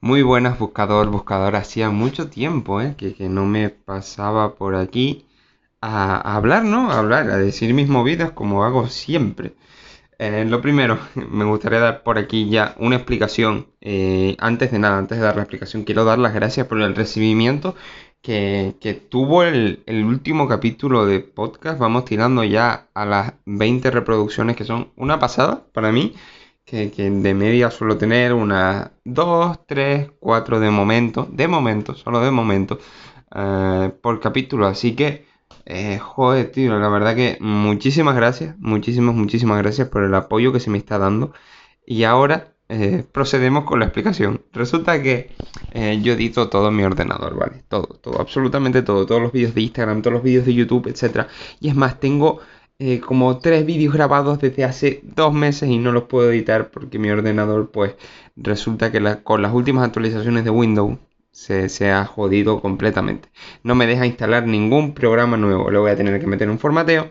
Muy buenas, buscador, buscador. Hacía mucho tiempo ¿eh? que, que no me pasaba por aquí a, hablar, ¿no? A hablar, a decir mis movidas como hago siempre. Eh, lo primero, me gustaría dar por aquí ya una explicación. Eh, antes de nada, antes de dar la explicación, quiero dar las gracias por el recibimiento que, que tuvo el, el último capítulo de podcast. Vamos tirando ya a las 20 reproducciones, que son una pasada para mí. Que, de media suelo tener unas 2, 3, 4 de momento, de momento, solo de momento, eh, por capítulo. Así que, eh, joder, tío, la verdad que muchísimas gracias, muchísimas, muchísimas gracias por el apoyo que se me está dando. Y ahora eh, procedemos con la explicación. Resulta que eh, yo edito todo mi ordenador, ¿vale? Todo, todo, absolutamente todo. Todos los vídeos de Instagram, todos los vídeos de YouTube, etc. Y es más, tengo eh, como tres vídeos grabados desde hace dos meses y no los puedo editar porque mi ordenador, pues, resulta que con las últimas actualizaciones de Windows se, se ha jodido completamente. No me deja instalar ningún programa nuevo. Le voy a tener que meter un formateo.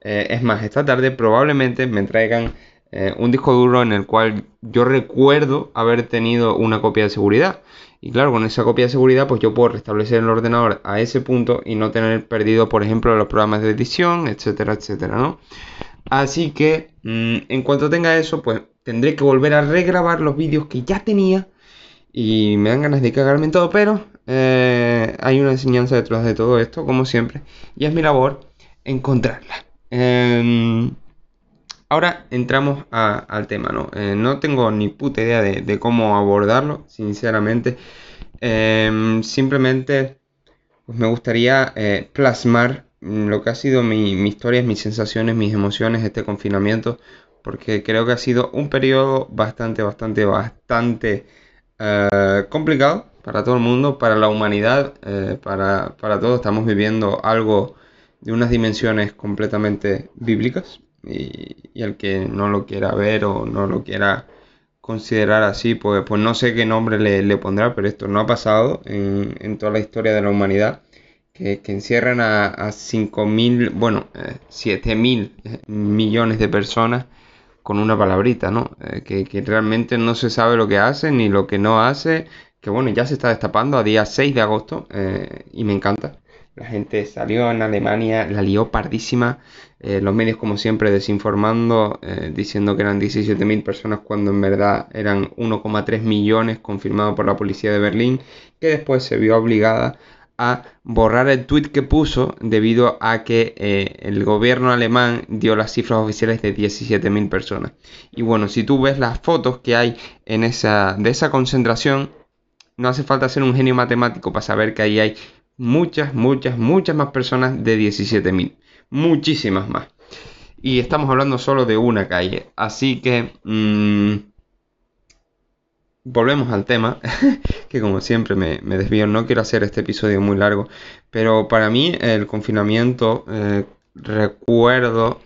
Eh, es más, esta tarde probablemente me traigan eh, un disco duro en el cual yo recuerdo haber tenido una copia de seguridad. Y claro, con esa copia de seguridad, pues yo puedo restablecer el ordenador a ese punto y no tener perdido, por ejemplo, los programas de edición, etcétera, etcétera, ¿no? Así que mm, en cuanto tenga eso, pues tendré que volver a regrabar los vídeos que ya tenía y me dan ganas de cagarme en todo, pero eh, hay una enseñanza detrás de todo esto, como siempre, y es mi labor encontrarla. Em, ahora entramos a- al tema, ¿no? Eh, no tengo ni puta idea de, cómo abordarlo, sinceramente. Em, simplemente pues me gustaría eh, plasmar mm, lo que ha sido mi, historia, mis sensaciones, mis emociones, este confinamiento, porque creo que ha sido un periodo bastante, bastante, bastante eh, complicado para todo el mundo, para la humanidad, para, para todos. Estamos viviendo algo de unas dimensiones completamente bíblicas y, el que no lo quiera ver o no lo quiera considerar así, pues, pues no sé qué nombre le, le pondrá, pero esto no ha pasado en, en toda la historia de la humanidad. Que, que encierran a, a 5.000, bueno, eh, 7.000 millones de personas con una palabrita, ¿no? Eh, que, que realmente no se sabe lo que hace ni lo que no hace, que bueno, ya se está destapando a día 6 de agosto eh, y me encanta. La gente salió en Alemania, la lió pardísima, eh, los medios como siempre desinformando, eh, diciendo que eran 17.000 personas cuando en verdad eran 1,3 millones confirmado por la policía de Berlín, que después se vio obligada a borrar el tweet que puso debido a que eh, el gobierno alemán dio las cifras oficiales de 17.000 personas. Y bueno, si tú ves las fotos que hay en esa, de esa concentración, no hace falta ser un genio matemático para saber que ahí hay muchas, muchas, muchas más personas de 17.000. Muchísimas más. Y estamos hablando solo de una calle. Así que... mmm, volvemos al tema, que como siempre me, me, desvío, no quiero hacer este episodio muy largo, pero para mí el confinamiento, eh, recuerdo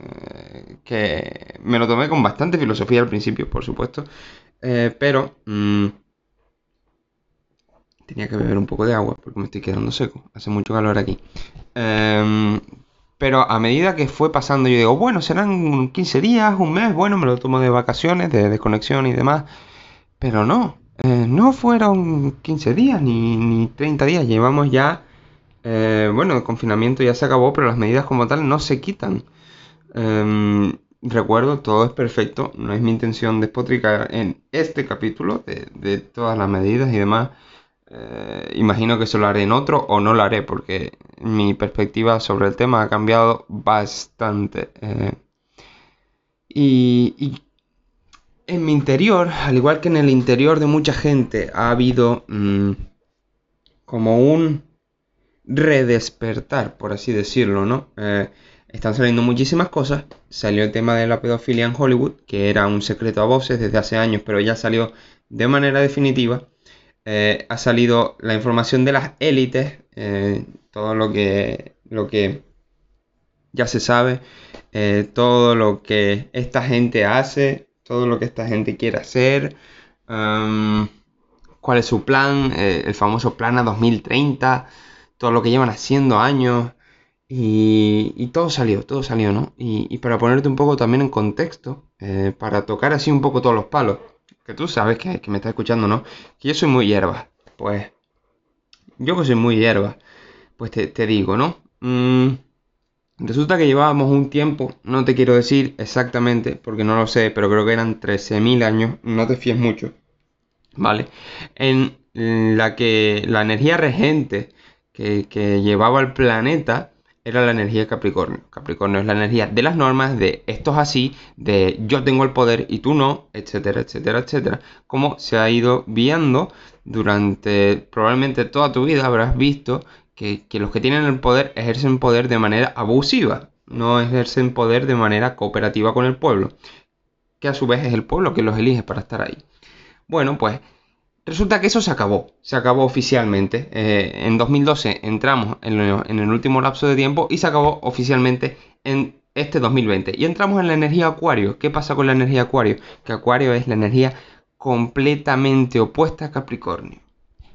eh, que me lo tomé con bastante filosofía al principio, por supuesto, eh, pero mmm, tenía que beber un poco de agua porque me estoy quedando seco, hace mucho calor aquí. Em, pero a medida que fue pasando, yo digo, bueno, serán 15 días, un mes, bueno, me lo tomo de vacaciones, de desconexión y demás. Pero no, eh, no fueron 15 días ni, ni 30 días, llevamos ya, eh, bueno, el confinamiento ya se acabó, pero las medidas como tal no se quitan. Eh, recuerdo, todo es perfecto, no es mi intención despotricar en este capítulo de, de todas las medidas y demás. Eh, imagino que se lo haré en otro o no lo haré porque mi perspectiva sobre el tema ha cambiado bastante. Eh, y, en mi interior, al igual que en el interior de mucha gente, ha habido mmm, como un redespertar, por así decirlo, ¿no? Eh, están saliendo muchísimas cosas. Salió el tema de la pedofilia en Hollywood, que era un secreto a voces desde hace años, pero ya salió de manera definitiva. Eh, ha salido la información de las élites, eh, todo lo que, lo que ya se sabe, eh, todo lo que esta gente hace, todo lo que esta gente quiere hacer, cuál es su plan, el famoso plan a 2030, todo lo que llevan haciendo años. Y, todo salió, todo salió, ¿no? Y, para ponerte un poco también en contexto, para tocar así un poco todos los palos. Que tú sabes que, me estás escuchando, ¿no? Que yo soy muy hierba. Pues, yo que soy muy hierba, pues te, digo, ¿no? Mm, resulta que llevábamos un tiempo, no te quiero decir exactamente, porque no lo sé, pero creo que eran 13.000 años, no te fíes mucho, ¿vale? En la que la energía regente que, que llevaba el planeta era la energía de Capricornio. Capricornio es la energía de las normas, de esto es así, de yo tengo el poder y tú no, etcétera, etcétera, etcétera. Como se ha ido viendo durante probablemente toda tu vida, habrás visto que, los que tienen el poder ejercen poder de manera abusiva, no ejercen poder de manera cooperativa con el pueblo, que a su vez es el pueblo que los elige para estar ahí. Bueno, pues Resulta que eso se acabó, se acabó oficialmente. Eh, en 2012 entramos en, el último lapso de tiempo y se acabó oficialmente en este 2020. Y entramos en la energía Acuario. ¿Qué pasa con la energía Acuario? Que Acuario es la energía completamente opuesta a Capricornio.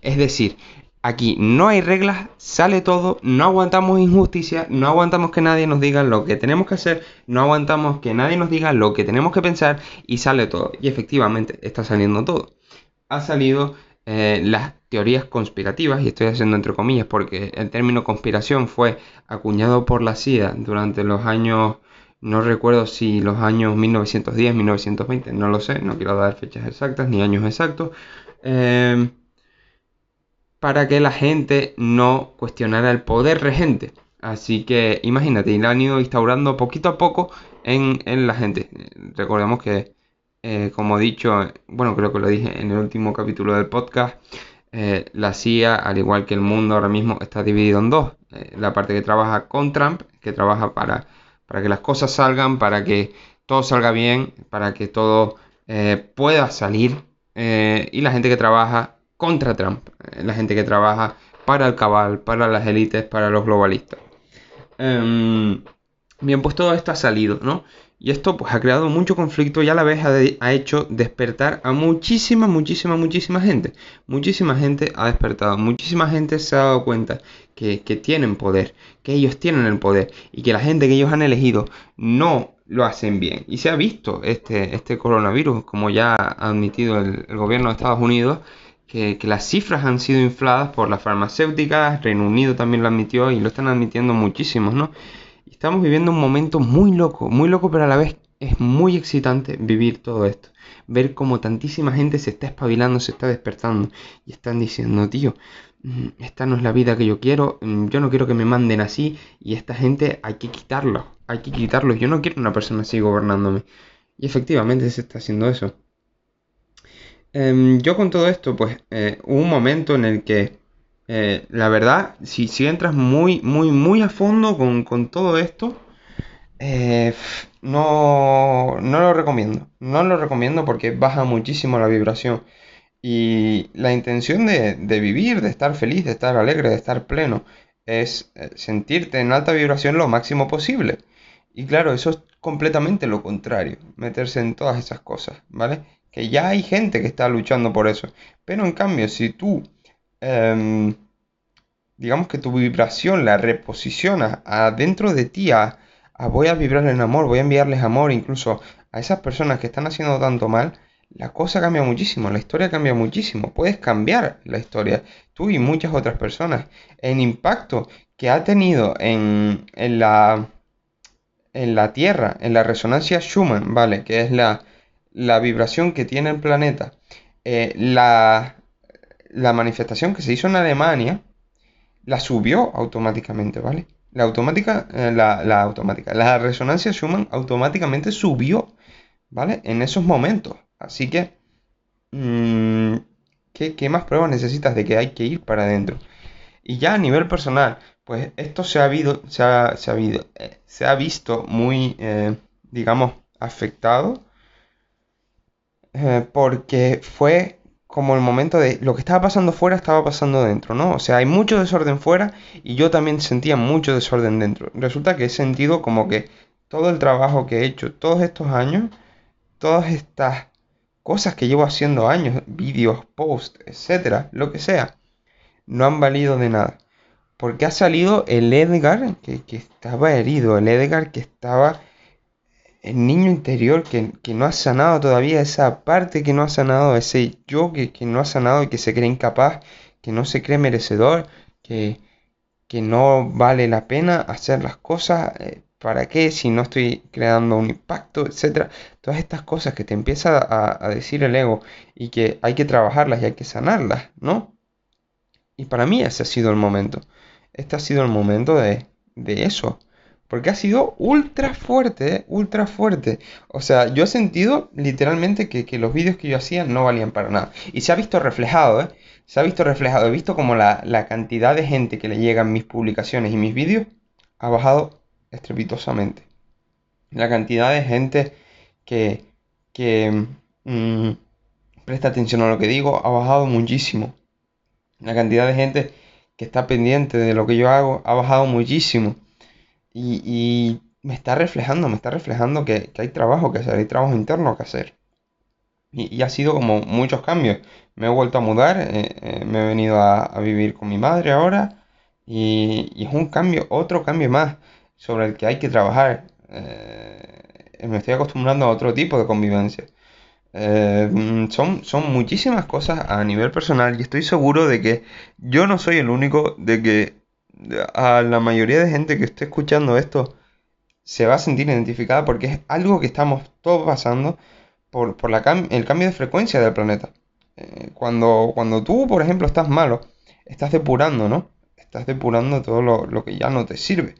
Es decir, aquí no hay reglas, sale todo, no aguantamos injusticia, no aguantamos que nadie nos diga lo que tenemos que hacer, no aguantamos que nadie nos diga lo que tenemos que pensar y sale todo. Y efectivamente está saliendo todo ha salido eh, las teorías conspirativas, y estoy haciendo entre comillas porque el término conspiración fue acuñado por la CIA durante los años, no recuerdo si los años 1910, 1920, no lo sé, no quiero dar fechas exactas ni años exactos, em, para que la gente no cuestionara el poder regente. Así que imagínate, y lo han ido instaurando poquito a poco en, en la gente. Recordemos que eh, como he dicho, bueno, creo que lo dije en el último capítulo del podcast, eh, la CIA, al igual que el mundo ahora mismo, está dividido en dos. Eh, la parte que trabaja con Trump, que trabaja para, para que las cosas salgan, para que todo salga bien, para que todo pueda salir, y la gente que trabaja contra Trump, la gente que trabaja para el cabal, para las élites, para los globalistas. Em, bien, pues todo esto ha salido, ¿no? Y esto pues ha creado mucho conflicto y a la vez ha, hecho despertar a muchísima, muchísima, muchísima gente. Muchísima gente ha despertado, muchísima gente se ha dado cuenta que, tienen poder, que ellos tienen el poder y que la gente que ellos han elegido no lo hacen bien. Y se ha visto este, este coronavirus, como ya ha admitido el, gobierno de Estados Unidos, que, que, las cifras han sido infladas por las farmacéuticas, Reino Unido también lo admitió y lo están admitiendo muchísimos, ¿no? Estamos viviendo un momento muy loco, muy loco, pero a la vez es muy excitante vivir todo esto. Ver cómo tantísima gente se está espabilando, se está despertando y están diciendo, tío, mm, esta no es la vida que yo quiero, mm, yo no quiero que me manden así y esta gente hay que quitarlo, hay que quitarlo. Yo no quiero una persona así gobernándome. Y efectivamente se está haciendo eso. Em, yo con todo esto, pues eh, hubo un momento en el que eh, la verdad, si, si, entras muy, muy, muy a fondo con, todo esto, eh, no, no lo recomiendo. No lo recomiendo porque baja muchísimo la vibración. Y la intención de, vivir, de estar feliz, de estar alegre, de estar pleno, es eh, sentirte en alta vibración lo máximo posible. Y claro, eso es completamente lo contrario, meterse en todas esas cosas, ¿vale? Que ya hay gente que está luchando por eso. Pero en cambio, si tú Em, digamos que tu vibración la reposicionas adentro de ti a, voy a vibrar en amor, voy a enviarles amor incluso a esas personas que están haciendo tanto mal, la cosa cambia muchísimo, la historia cambia muchísimo, puedes cambiar la historia, tú y muchas otras personas. El impacto que ha tenido en, en la, en la Tierra, en la resonancia Schumann, ¿vale? Que es la, la vibración que tiene el planeta, eh, la, la manifestación que se hizo en Alemania la subió automáticamente, ¿vale? La automática, eh, la, automática, la resonancia Schumann automáticamente subió, ¿vale? En esos momentos. Así que, mm, ¿qué, más pruebas necesitas de que hay que ir para adentro? Y ya a nivel personal, pues esto se ha, habido, se ha, se ha, eh, se ha visto muy, eh, digamos, afectado porque fue como el momento de lo que estaba pasando fuera estaba pasando dentro, ¿no? O sea, hay mucho desorden fuera y yo también sentía mucho desorden dentro. Resulta que he sentido como que todo el trabajo que he hecho todos estos años, todas estas cosas que llevo haciendo años, vídeos, posts, etcétera, lo que sea, no han valido de nada. Porque ha salido el Edgar que, que estaba herido, el Edgar que estaba el niño interior que, no ha sanado todavía, esa parte que no ha sanado, ese yo que, no ha sanado y que se cree incapaz, que no se cree merecedor, que, que no vale la pena hacer las cosas, eh, ¿para qué? Si no estoy creando un impacto, etcétera. Todas estas cosas que te empieza a, a, decir el ego y que hay que trabajarlas y hay que sanarlas, ¿no? Y para mí ese ha sido el momento. Este ha sido el momento de, de eso. Porque ha sido ultra fuerte, ¿eh? ultra fuerte. O sea, yo he sentido literalmente que, los vídeos que yo hacía no valían para nada. Y se ha visto reflejado, ¿eh? Se ha visto reflejado. He visto como la, cantidad de gente que le llegan mis publicaciones y mis vídeos ha bajado estrepitosamente. La cantidad de gente que, que mm, presta atención a lo que digo ha bajado muchísimo. La cantidad de gente que está pendiente de lo que yo hago ha bajado muchísimo. Y, me está reflejando, me está reflejando que, hay trabajo que hacer, hay trabajo interno que hacer. Y, ha sido como muchos cambios. Me he vuelto a mudar, eh, eh, me he venido a, vivir con mi madre ahora. Y, es un cambio, otro cambio más sobre el que hay que trabajar. Eh, me estoy acostumbrando a otro tipo de convivencia. son, son muchísimas cosas a nivel personal y estoy seguro de que yo no soy el único de que a la mayoría de gente que esté escuchando esto se va a sentir identificada porque es algo que estamos todos pasando por, el cambio de frecuencia del planeta. Eh, cuando, cuando tú, por ejemplo, estás malo, estás depurando, ¿no? Estás depurando todo lo, que ya no te sirve.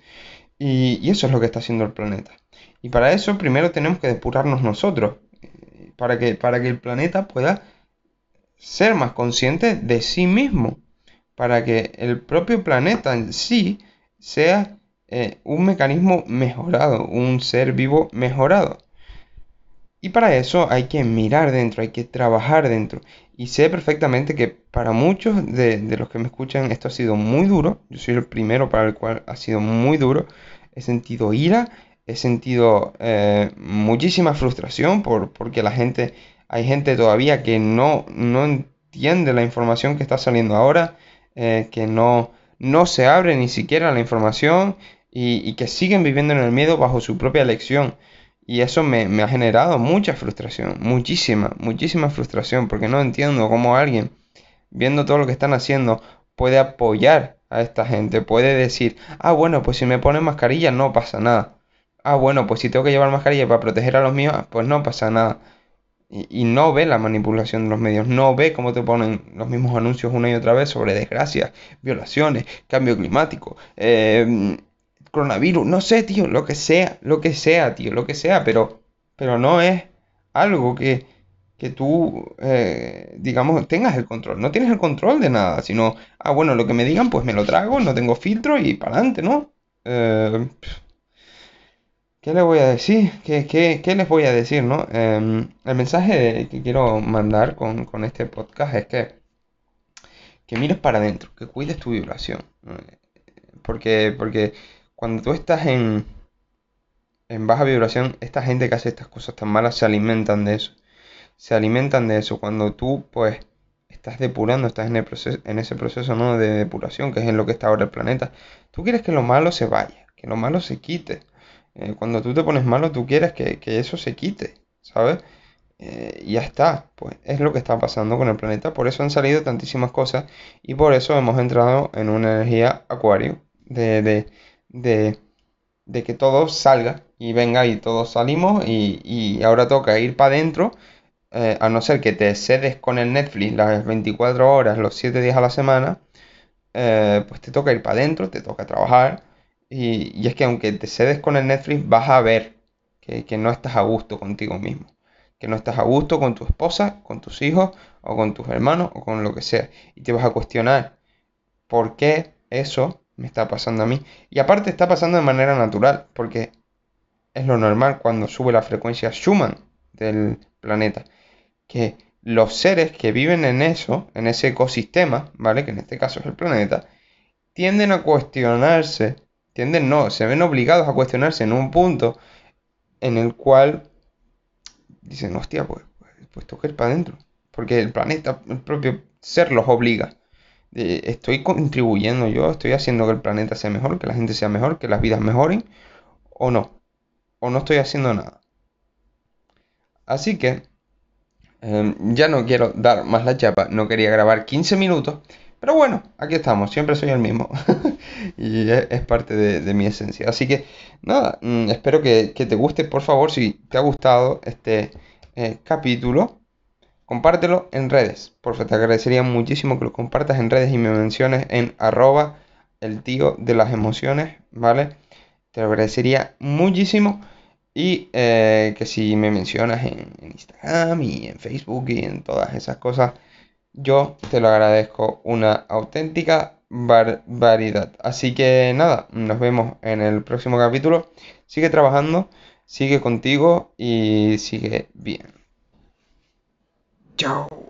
Y, eso es lo que está haciendo el planeta. Y para eso primero tenemos que depurarnos nosotros, eh, para que, para que el planeta pueda ser más consciente de sí mismo para que el propio planeta en sí sea eh, un mecanismo mejorado, un ser vivo mejorado. Y para eso hay que mirar dentro, hay que trabajar dentro. Y sé perfectamente que para muchos de, los que me escuchan esto ha sido muy duro. Yo soy el primero para el cual ha sido muy duro. He sentido ira, he sentido eh, muchísima frustración por, porque la gente, hay gente todavía que no, no entiende la información que está saliendo ahora eh, que no, no se abre ni siquiera la información y, que siguen viviendo en el miedo bajo su propia elección. Y eso me, ha generado mucha frustración, muchísima, muchísima frustración, porque no entiendo cómo alguien, viendo todo lo que están haciendo, puede apoyar a esta gente, puede decir, ah, bueno, pues si me ponen mascarilla no pasa nada. Ah, bueno, pues si tengo que llevar mascarilla para proteger a los míos, pues no pasa nada y, no ve la manipulación de los medios, no ve cómo te ponen los mismos anuncios una y otra vez sobre desgracias, violaciones, cambio climático, em, coronavirus, no sé, tío, lo que sea, lo que sea, tío, lo que sea, pero, pero no es algo que, que tú, eh, digamos, tengas el control. No tienes el control de nada, sino, ah, bueno, lo que me digan, pues me lo trago, no tengo filtro y para adelante, ¿no? Eh, ¿Qué les voy a decir? ¿Qué, les voy a decir, no? Em, el mensaje que quiero mandar con, este podcast es que, que mires para adentro, que cuides tu vibración. Porque, porque cuando tú estás en, en baja vibración, esta gente que hace estas cosas tan malas se alimentan de eso. Se alimentan de eso. Cuando tú, pues, estás depurando, estás en, el proceso, en ese proceso ¿no? de depuración, que es en lo que está ahora el planeta, tú quieres que lo malo se vaya, que lo malo se quite. Eh, cuando tú te pones malo, tú quieres que, eso se quite, ¿sabes? Eh, ya está, pues es lo que está pasando con el planeta. Por eso han salido tantísimas cosas y por eso hemos entrado en una energía acuario de, de, de, que todo salga y venga y todos salimos y, y ahora toca ir para adentro. Eh, a no ser que te cedes con el Netflix las 24 horas, los 7 días a la semana, pues te toca ir para adentro, te toca trabajar, y, es que aunque te cedes con el Netflix, vas a ver que, no estás a gusto contigo mismo. Que no estás a gusto con tu esposa, con tus hijos, o con tus hermanos, o con lo que sea. Y te vas a cuestionar por qué eso me está pasando a mí. Y aparte está pasando de manera natural, porque es lo normal cuando sube la frecuencia Schumann del planeta. Que los seres que viven en eso, en ese ecosistema, ¿vale? Que en este caso es el planeta, tienden a cuestionarse ¿Entienden? No, se ven obligados a cuestionarse en un punto en el cual dicen, hostia, pues, pues, ir para adentro. Porque el planeta, el propio ser los obliga. estoy contribuyendo yo, estoy haciendo que el planeta sea mejor, que la gente sea mejor, que las vidas mejoren, o no. O no estoy haciendo nada. Así que em, ya no quiero dar más la chapa, no quería grabar 15 minutos, pero bueno, aquí estamos, siempre soy el mismo. y es, parte de, mi esencia. Así que nada, mm, espero que, te guste, por favor, si te ha gustado este eh, capítulo, compártelo en redes. Por favor, te agradecería muchísimo que lo compartas en redes y me menciones en arroba el tío de las emociones, ¿vale? Te lo agradecería muchísimo. Y eh, que si me mencionas en, Instagram y en Facebook y en todas esas cosas, yo te lo agradezco una auténtica barbaridad. Así que nada, nos vemos en el próximo capítulo. Sigue trabajando, sigue contigo y sigue bien. Chao.